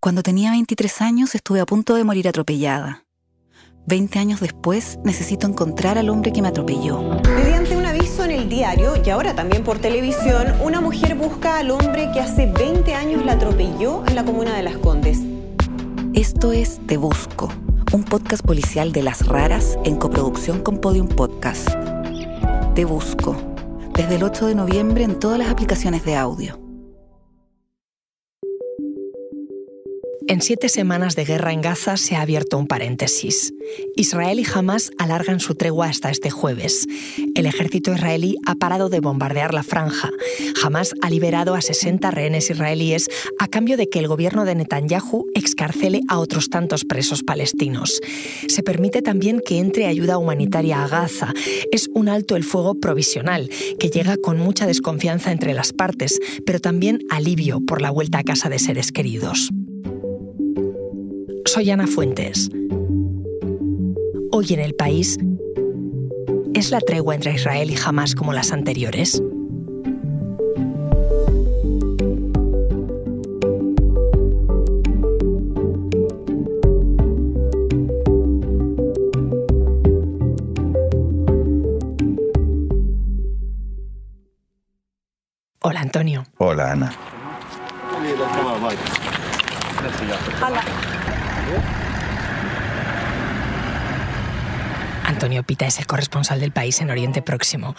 Cuando tenía 23 años estuve a punto de morir atropellada. 20 años después necesito encontrar al hombre que me atropelló. Mediante un aviso en el diario y ahora también por televisión, una mujer busca al hombre que hace 20 años la atropelló en la comuna de Las Condes. Esto es Te Busco, un podcast policial de las raras en coproducción con Podium Podcast. Te Busco, desde el 8 de noviembre en todas las aplicaciones de audio. En siete semanas de guerra en Gaza se ha abierto un paréntesis. Israel y Hamas alargan su tregua hasta este jueves. El ejército israelí ha parado de bombardear la franja. Hamas ha liberado a 60 rehenes israelíes a cambio de que el gobierno de Netanyahu excarcele a otros tantos presos palestinos. Se permite también que entre ayuda humanitaria a Gaza. Es un alto el fuego provisional que llega con mucha desconfianza entre las partes, pero también alivio por la vuelta a casa de seres queridos. Soy Ana Fuentes. Hoy en el país, ¿es la tregua entre Israel y Hamas como las anteriores? Hola Antonio. Hola Ana. Antonio Pita es el corresponsal del país en Oriente Próximo.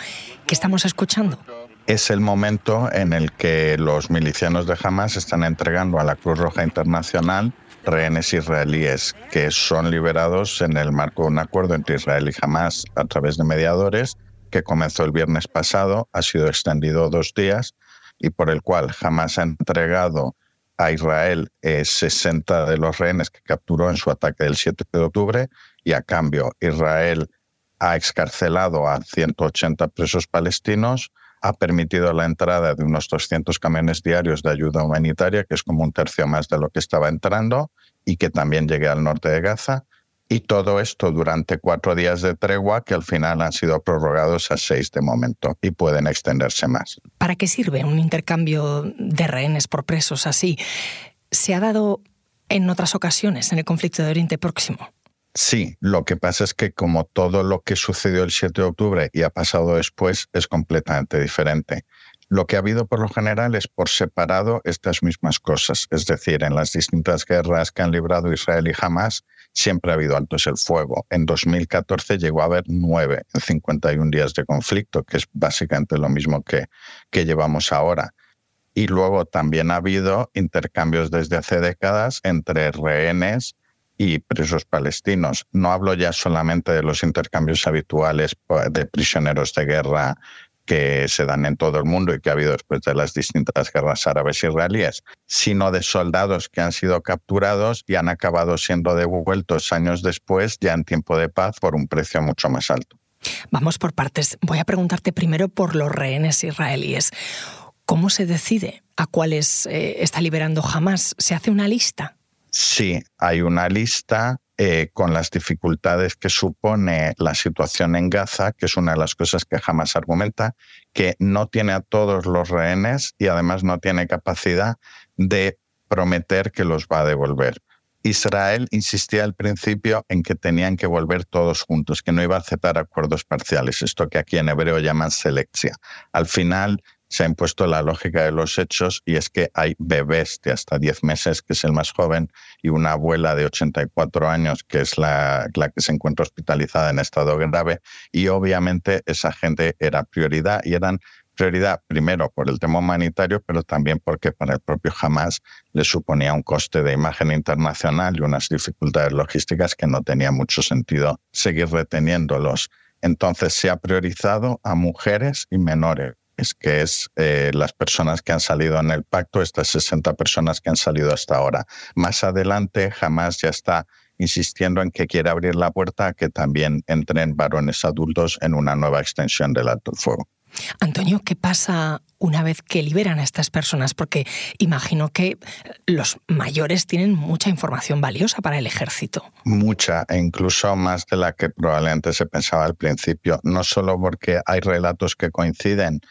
¿Qué estamos escuchando? Es el momento en el que los milicianos de Hamas están entregando a la Cruz Roja Internacional rehenes israelíes que son liberados en el marco de un acuerdo entre Israel y Hamas a través de mediadores que comenzó el viernes pasado, ha sido extendido dos días y por el cual Hamas ha entregado a Israel 60 de los rehenes que capturó en su ataque del 7 de octubre y a cambio Israel ha excarcelado a 180 presos palestinos, ha permitido la entrada de unos 200 camiones diarios de ayuda humanitaria, que es como un tercio más de lo que estaba entrando, y que también llegue al norte de Gaza. Y todo esto durante cuatro días de tregua que al final han sido prorrogados a seis de momento y pueden extenderse más. ¿Para qué sirve un intercambio de rehenes por presos así? ¿Se ha dado en otras ocasiones en el conflicto de Oriente Próximo? Sí, lo que pasa es que como todo lo que sucedió el 7 de octubre y ha pasado después es completamente diferente. Lo que ha habido por lo general es por separado estas mismas cosas. Es decir, en las distintas guerras que han librado Israel y Hamas, siempre ha habido altos el fuego. En 2014 llegó a haber nueve en 51 días de conflicto, que es básicamente lo mismo que, que llevamos ahora. Y luego también ha habido intercambios desde hace décadas entre rehenes y presos palestinos. No hablo ya solamente de los intercambios habituales de prisioneros de guerra que se dan en todo el mundo y que ha habido después de las distintas guerras árabes israelíes, sino de soldados que han sido capturados y han acabado siendo devueltos años después, ya en tiempo de paz, por un precio mucho más alto. Vamos por partes. Voy a preguntarte primero por los rehenes israelíes. ¿Cómo se decide a cuáles eh, está liberando Hamas? ¿Se hace una lista? Sí, hay una lista eh, con las dificultades que supone la situación en Gaza, que es una de las cosas que jamás argumenta, que no tiene a todos los rehenes y además no tiene capacidad de prometer que los va a devolver. Israel insistía al principio en que tenían que volver todos juntos, que no iba a aceptar acuerdos parciales, esto que aquí en hebreo llaman selección. Al final se ha impuesto la lógica de los hechos y es que hay bebés de hasta 10 meses, que es el más joven, y una abuela de 84 años, que es la, que se encuentra hospitalizada en estado grave, y obviamente esa gente era prioridad y eran prioridad primero por el tema humanitario, pero también porque para el propio Hamas le suponía un coste de imagen internacional y unas dificultades logísticas que no tenía mucho sentido seguir reteniéndolos. Entonces se ha priorizado a mujeres y menores que es eh, las personas que han salido en el pacto, estas 60 personas que han salido hasta ahora. Más adelante, jamás ya está insistiendo en que quiere abrir la puerta a que también entren varones adultos en una nueva extensión del alto fuego. Antonio, ¿qué pasa una vez que liberan a estas personas? Porque imagino que los mayores tienen mucha información valiosa para el ejército. Mucha, e incluso más de la que probablemente se pensaba al principio. No solo porque hay relatos que coinciden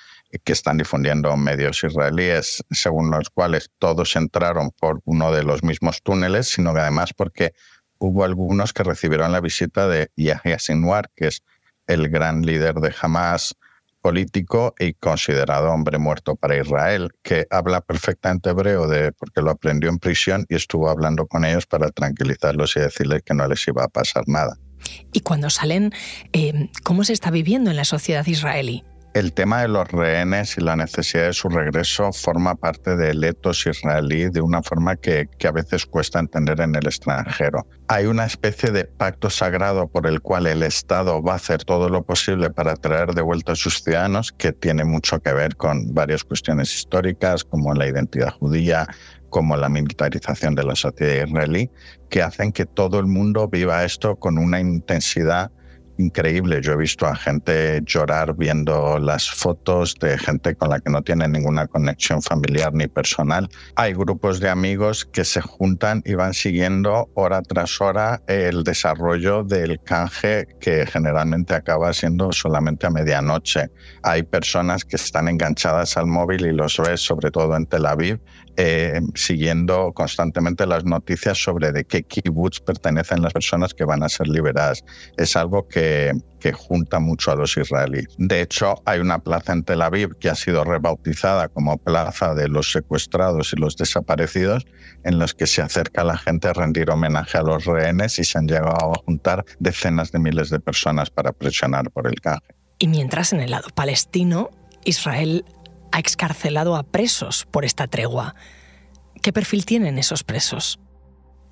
que están difundiendo medios israelíes, según los cuales todos entraron por uno de los mismos túneles, sino que además porque hubo algunos que recibieron la visita de Yahya Sinwar, que es el gran líder de Hamas político y considerado hombre muerto para Israel, que habla perfectamente hebreo de, porque lo aprendió en prisión y estuvo hablando con ellos para tranquilizarlos y decirles que no les iba a pasar nada. Y cuando salen, eh, ¿cómo se está viviendo en la sociedad israelí? El tema de los rehenes y la necesidad de su regreso forma parte del etos israelí de una forma que, que, a veces cuesta entender en el extranjero. Hay una especie de pacto sagrado por el cual el Estado va a hacer todo lo posible para traer de vuelta a sus ciudadanos, que tiene mucho que ver con varias cuestiones históricas, como la identidad judía, como la militarización de la sociedad israelí, que hacen que todo el mundo viva esto con una intensidad increíble. Yo he visto a gente llorar viendo las fotos de gente con la que no tiene ninguna conexión familiar ni personal. Hay grupos de amigos que se juntan y van siguiendo hora tras hora el desarrollo del canje que generalmente acaba siendo solamente a medianoche. Hay personas que están enganchadas al móvil y los ves sobre todo en Tel Aviv eh, siguiendo constantemente las noticias sobre de qué kibbutz pertenecen las personas que van a ser liberadas. Es algo que, junta mucho a los israelíes. De hecho, hay una plaza en Tel Aviv que ha sido rebautizada como Plaza de los Secuestrados y los Desaparecidos, en los que se acerca la gente a rendir homenaje a los rehenes y se han llegado a juntar decenas de miles de personas para presionar por el canje. Y mientras en el lado palestino, Israel ha excarcelado a presos por esta tregua. ¿Qué perfil tienen esos presos?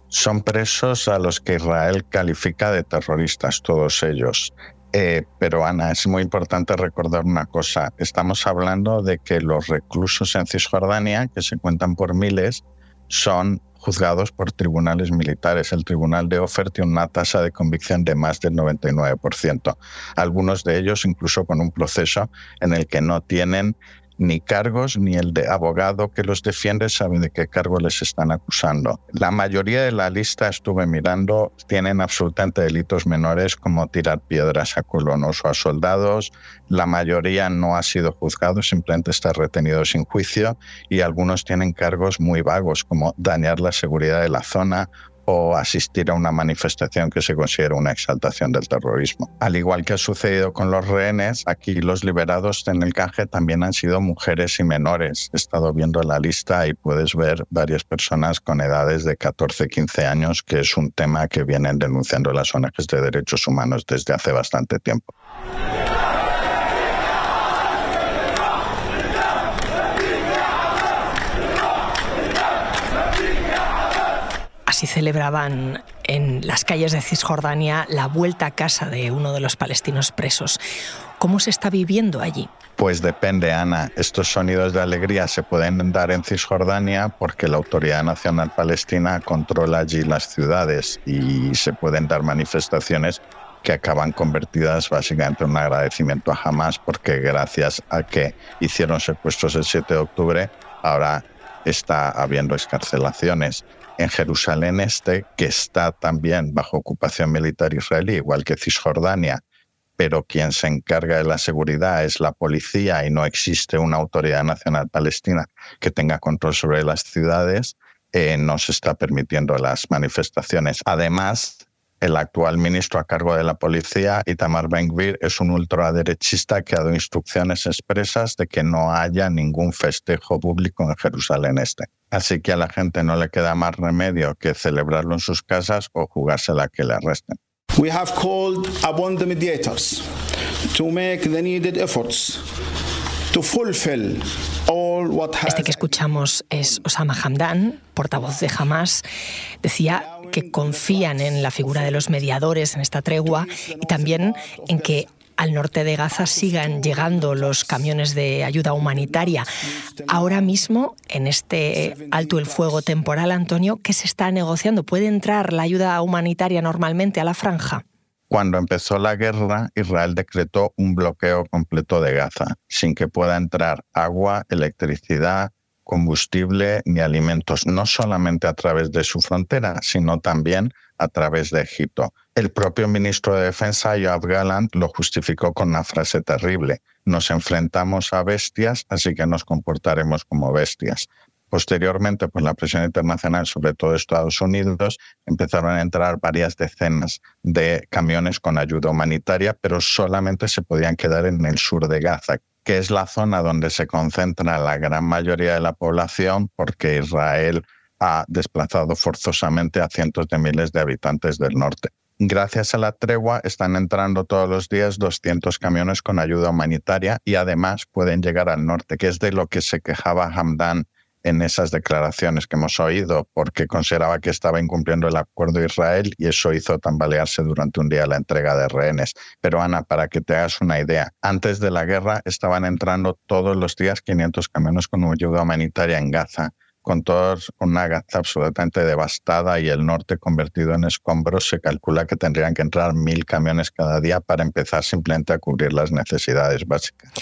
Son presos a los que Israel califica de terroristas, todos ellos. Eh, pero Ana, es muy importante recordar una cosa. Estamos hablando de que los reclusos en Cisjordania, que se cuentan por miles, son juzgados por tribunales militares. El tribunal de Ofer tiene una tasa de convicción de más del 99%. Algunos de ellos incluso con un proceso en el que no tienen ni cargos ni el de abogado que los defiende sabe de qué cargo les están acusando. La mayoría de la lista estuve mirando tienen absolutamente delitos menores como tirar piedras a colonos o a soldados. La mayoría no ha sido juzgado, simplemente está retenido sin juicio y algunos tienen cargos muy vagos como dañar la seguridad de la zona o asistir a una manifestación que se considera una exaltación del terrorismo. Al igual que ha sucedido con los rehenes, aquí los liberados en el canje también han sido mujeres y menores. He estado viendo la lista y puedes ver varias personas con edades de 14, 15 años, que es un tema que vienen denunciando las ONGs de derechos humanos desde hace bastante tiempo. Así celebraban en las calles de Cisjordania la vuelta a casa de uno de los palestinos presos. ¿Cómo se está viviendo allí? Pues depende, Ana. Estos sonidos de alegría se pueden dar en Cisjordania porque la Autoridad Nacional Palestina controla allí las ciudades y se pueden dar manifestaciones que acaban convertidas básicamente en un agradecimiento a Hamas porque gracias a que hicieron secuestros el 7 de octubre, ahora está habiendo escarcelaciones en Jerusalén Este, que está también bajo ocupación militar israelí, igual que Cisjordania, pero quien se encarga de la seguridad es la policía y no existe una autoridad nacional palestina que tenga control sobre las ciudades, eh, no se está permitiendo las manifestaciones. Además, el actual ministro a cargo de la policía, Itamar Ben-Gvir, es un ultraderechista que ha dado instrucciones expresas de que no haya ningún festejo público en Jerusalén Este. Así que a la gente no le queda más remedio que celebrarlo en sus casas o jugársela que le arresten. We have called upon the mediators to make the needed efforts to fulfill este que escuchamos es Osama Hamdan, portavoz de Hamas. Decía que confían en la figura de los mediadores en esta tregua y también en que al norte de Gaza sigan llegando los camiones de ayuda humanitaria. Ahora mismo, en este alto el fuego temporal, Antonio, ¿qué se está negociando? ¿Puede entrar la ayuda humanitaria normalmente a la franja? Cuando empezó la guerra, Israel decretó un bloqueo completo de Gaza, sin que pueda entrar agua, electricidad, combustible ni alimentos, no solamente a través de su frontera, sino también a través de Egipto. El propio ministro de Defensa, Yoav Gallant, lo justificó con una frase terrible. Nos enfrentamos a bestias, así que nos comportaremos como bestias. Posteriormente, pues la presión internacional, sobre todo Estados Unidos, empezaron a entrar varias decenas de camiones con ayuda humanitaria, pero solamente se podían quedar en el sur de Gaza, que es la zona donde se concentra la gran mayoría de la población, porque Israel ha desplazado forzosamente a cientos de miles de habitantes del norte. Gracias a la tregua están entrando todos los días 200 camiones con ayuda humanitaria y además pueden llegar al norte, que es de lo que se quejaba Hamdan en esas declaraciones que hemos oído, porque consideraba que estaba incumpliendo el acuerdo de Israel y eso hizo tambalearse durante un día la entrega de rehenes. Pero Ana, para que te hagas una idea, antes de la guerra estaban entrando todos los días 500 camiones con ayuda humanitaria en Gaza con todos una Gaza absolutamente devastada y el norte convertido en escombros, se calcula que tendrían que entrar mil camiones cada día para empezar simplemente a cubrir las necesidades básicas.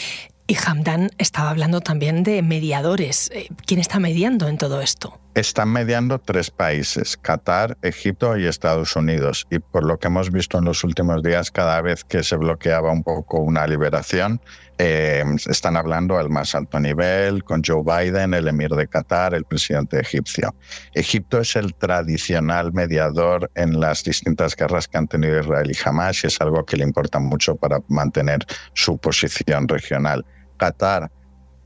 Y Hamdan estaba hablando también de mediadores. Eh, ¿Quién está mediando en todo esto? Están mediando tres países, Qatar, Egipto y Estados Unidos. Y por lo que hemos visto en los últimos días, cada vez que se bloqueaba un poco una liberación, eh, están hablando al más alto nivel, con Joe Biden, el emir de Qatar, el presidente egipcio. Egipto es el tradicional mediador en las distintas guerras que han tenido Israel y Hamas y es algo que le importa mucho para mantener su posición regional. Qatar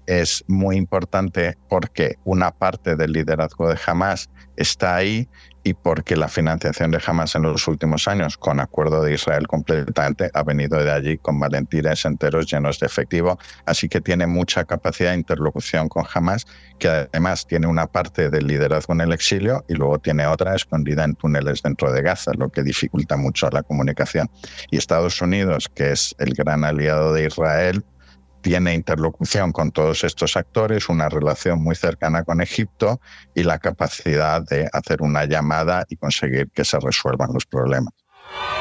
es muy importante porque una parte del liderazgo de Hamas está ahí y porque la financiación de Hamas en los últimos años, con acuerdo de Israel completamente, ha venido de allí con valentines enteros llenos de efectivo. Así que tiene mucha capacidad de interlocución con Hamas, que además tiene una parte del liderazgo en el exilio y luego tiene otra escondida en túneles dentro de Gaza, lo que dificulta mucho la comunicación. Y Estados Unidos, que es el gran aliado de Israel, tiene interlocución con todos estos actores, una relación muy cercana con Egipto y la capacidad de hacer una llamada y conseguir que se resuelvan los problemas.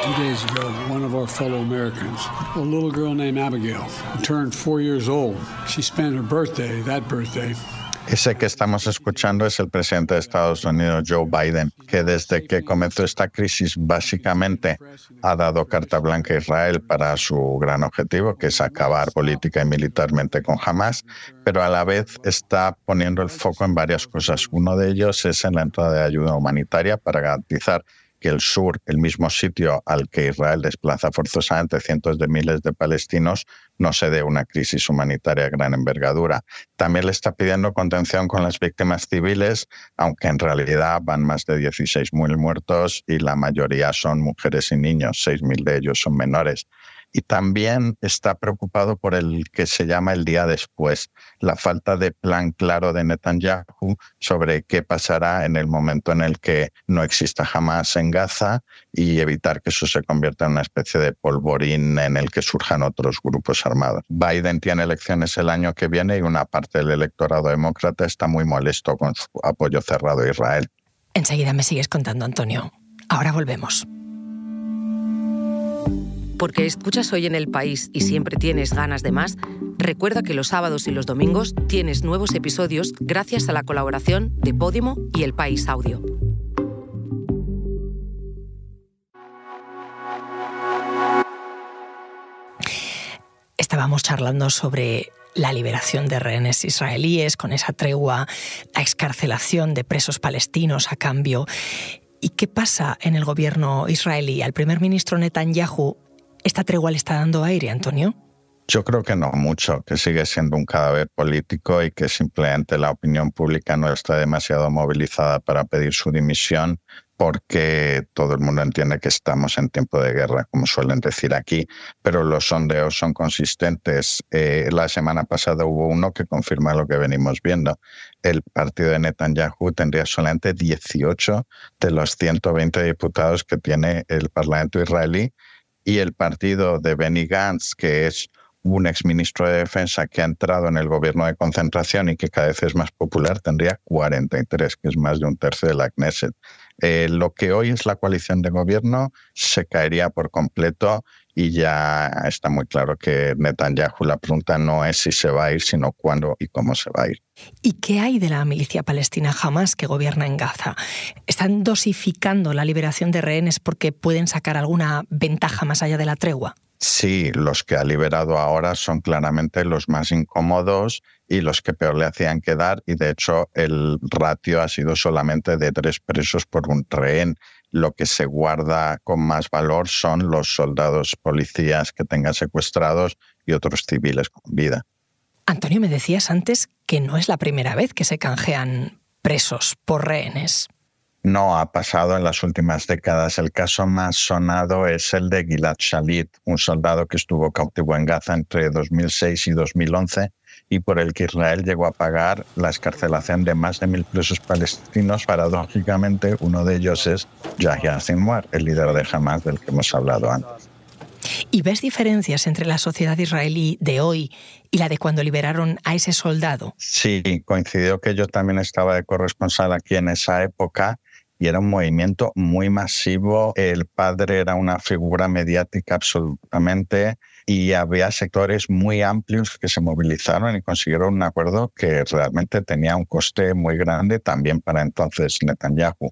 Two days ago, one of our fellow Americans, a little girl named Abigail, turned four years old. She spent her birthday, that birthday, ese que estamos escuchando es el presidente de Estados Unidos, Joe Biden, que desde que comenzó esta crisis básicamente ha dado carta blanca a Israel para su gran objetivo, que es acabar política y militarmente con Hamas, pero a la vez está poniendo el foco en varias cosas. Uno de ellos es en la entrada de ayuda humanitaria para garantizar que el sur, el mismo sitio al que Israel desplaza forzosamente cientos de miles de palestinos, no se dé una crisis humanitaria de gran envergadura. También le está pidiendo contención con las víctimas civiles, aunque en realidad van más de 16.000 muertos y la mayoría son mujeres y niños, 6.000 de ellos son menores y también está preocupado por el que se llama el día después, la falta de plan claro de Netanyahu sobre qué pasará en el momento en el que no exista jamás en Gaza y evitar que eso se convierta en una especie de polvorín en el que surjan otros grupos armados. Biden tiene elecciones el año que viene y una parte del electorado demócrata está muy molesto con su apoyo cerrado a Israel. Enseguida me sigues contando, Antonio. Ahora volvemos porque escuchas hoy en el país y siempre tienes ganas de más, recuerda que los sábados y los domingos tienes nuevos episodios gracias a la colaboración de Podimo y El País Audio. Estábamos charlando sobre la liberación de rehenes israelíes, con esa tregua, la excarcelación de presos palestinos a cambio. ¿Y qué pasa en el gobierno israelí? Al primer ministro Netanyahu ¿Esta tregua le está dando aire, Antonio? Yo creo que no mucho, que sigue siendo un cadáver político y que simplemente la opinión pública no está demasiado movilizada para pedir su dimisión porque todo el mundo entiende que estamos en tiempo de guerra, como suelen decir aquí, pero los sondeos son consistentes. Eh, la semana pasada hubo uno que confirma lo que venimos viendo. El partido de Netanyahu tendría solamente 18 de los 120 diputados que tiene el Parlamento israelí y el partido de Benny Gantz, que es un exministro de Defensa que ha entrado en el gobierno de concentración y que cada vez es más popular, tendría 43, que es más de un tercio de la Knesset. Eh, lo que hoy es la coalición de gobierno se caería por completo y ya está muy claro que Netanyahu la pregunta no es si se va a ir, sino cuándo y cómo se va a ir. ¿Y qué hay de la milicia palestina Hamas que gobierna en Gaza? ¿Están dosificando la liberación de rehenes porque pueden sacar alguna ventaja más allá de la tregua? Sí, los que ha liberado ahora son claramente los más incómodos y los que peor le hacían quedar y de hecho el ratio ha sido solamente de tres presos por un rehén. Lo que se guarda con más valor son los soldados policías que tengan secuestrados y otros civiles con vida. Antonio, me decías antes que no es la primera vez que se canjean presos por rehenes. No ha pasado en las últimas décadas. El caso más sonado es el de Gilad Shalit, un soldado que estuvo cautivo en Gaza entre 2006 y 2011 y por el que Israel llegó a pagar la escarcelación de más de mil presos palestinos. Paradójicamente, uno de ellos es Yahya Sinwar, el líder de Hamas del que hemos hablado antes. ¿Y ves diferencias entre la sociedad israelí de hoy y la de cuando liberaron a ese soldado? Sí, coincidió que yo también estaba de corresponsal aquí en esa época y era un movimiento muy masivo. El padre era una figura mediática absolutamente y había sectores muy amplios que se movilizaron y consiguieron un acuerdo que realmente tenía un coste muy grande también para entonces Netanyahu.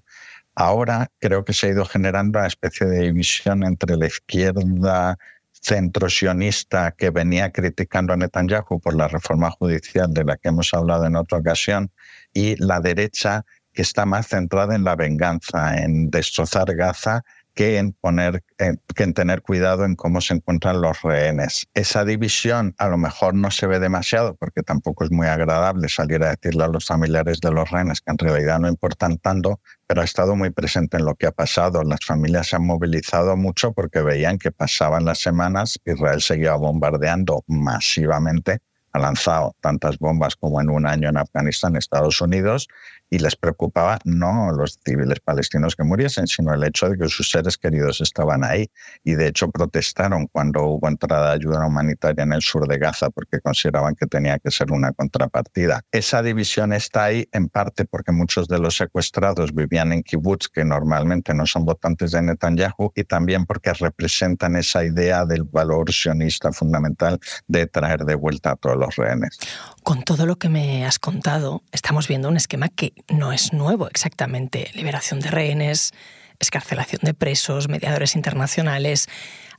Ahora creo que se ha ido generando una especie de división entre la izquierda centro-sionista que venía criticando a Netanyahu por la reforma judicial de la que hemos hablado en otra ocasión y la derecha que está más centrada en la venganza, en destrozar Gaza que en, poner, que en tener cuidado en cómo se encuentran los rehenes. Esa división a lo mejor no se ve demasiado porque tampoco es muy agradable salir a decirle a los familiares de los rehenes que en realidad no importan tanto, pero ha estado muy presente en lo que ha pasado. Las familias se han movilizado mucho porque veían que pasaban las semanas, Israel seguía bombardeando masivamente ha lanzado tantas bombas como en un año en Afganistán, Estados Unidos, y les preocupaba no los civiles palestinos que muriesen, sino el hecho de que sus seres queridos estaban ahí. Y de hecho protestaron cuando hubo entrada de ayuda humanitaria en el sur de Gaza porque consideraban que tenía que ser una contrapartida. Esa división está ahí en parte porque muchos de los secuestrados vivían en kibbutz, que normalmente no son votantes de Netanyahu, y también porque representan esa idea del valor sionista fundamental de traer de vuelta a todos los rehenes. Con todo lo que me has contado, estamos viendo un esquema que no es nuevo exactamente. Liberación de rehenes, escarcelación de presos, mediadores internacionales.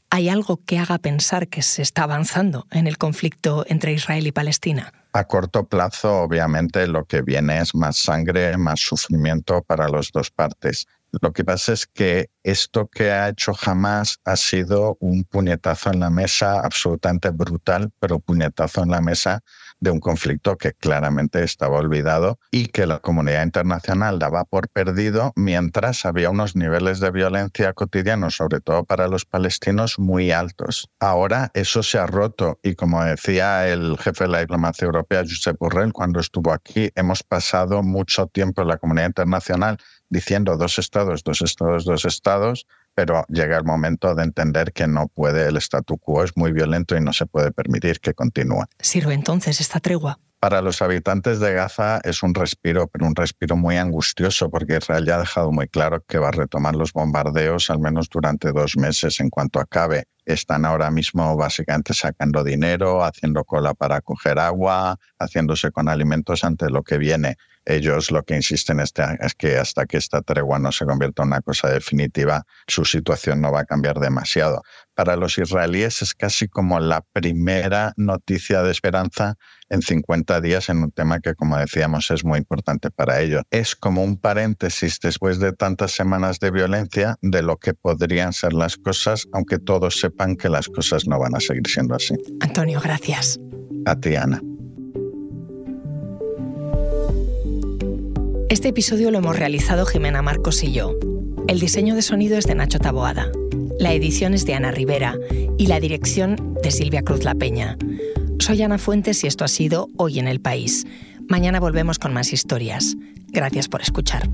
¿Hay algo que haga pensar que se está avanzando en el conflicto entre Israel y Palestina? A corto plazo, obviamente, lo que viene es más sangre, más sufrimiento para las dos partes. Lo que pasa es que esto que ha hecho Hamas ha sido un puñetazo en la mesa absolutamente brutal, pero puñetazo en la mesa de un conflicto que claramente estaba olvidado y que la comunidad internacional daba por perdido mientras había unos niveles de violencia cotidianos, sobre todo para los palestinos, muy altos. Ahora eso se ha roto y como decía el jefe de la diplomacia europea, Josep Borrell, cuando estuvo aquí, hemos pasado mucho tiempo en la comunidad internacional diciendo dos estados, dos estados, dos estados, pero llega el momento de entender que no puede, el statu quo es muy violento y no se puede permitir que continúe. ¿Sirve entonces esta tregua? Para los habitantes de Gaza es un respiro, pero un respiro muy angustioso, porque Israel ya ha dejado muy claro que va a retomar los bombardeos al menos durante dos meses en cuanto acabe. Están ahora mismo básicamente sacando dinero, haciendo cola para coger agua, haciéndose con alimentos ante lo que viene ellos lo que insisten es que hasta que esta tregua no se convierta en una cosa definitiva, su situación no va a cambiar demasiado. Para los israelíes es casi como la primera noticia de esperanza en 50 días en un tema que, como decíamos, es muy importante para ellos. Es como un paréntesis después de tantas semanas de violencia de lo que podrían ser las cosas, aunque todos sepan que las cosas no van a seguir siendo así. Antonio, gracias. A ti, Ana. Este episodio lo hemos realizado Jimena Marcos y yo. El diseño de sonido es de Nacho Taboada, la edición es de Ana Rivera y la dirección de Silvia Cruz La Peña. Soy Ana Fuentes y esto ha sido Hoy en el País. Mañana volvemos con más historias. Gracias por escuchar.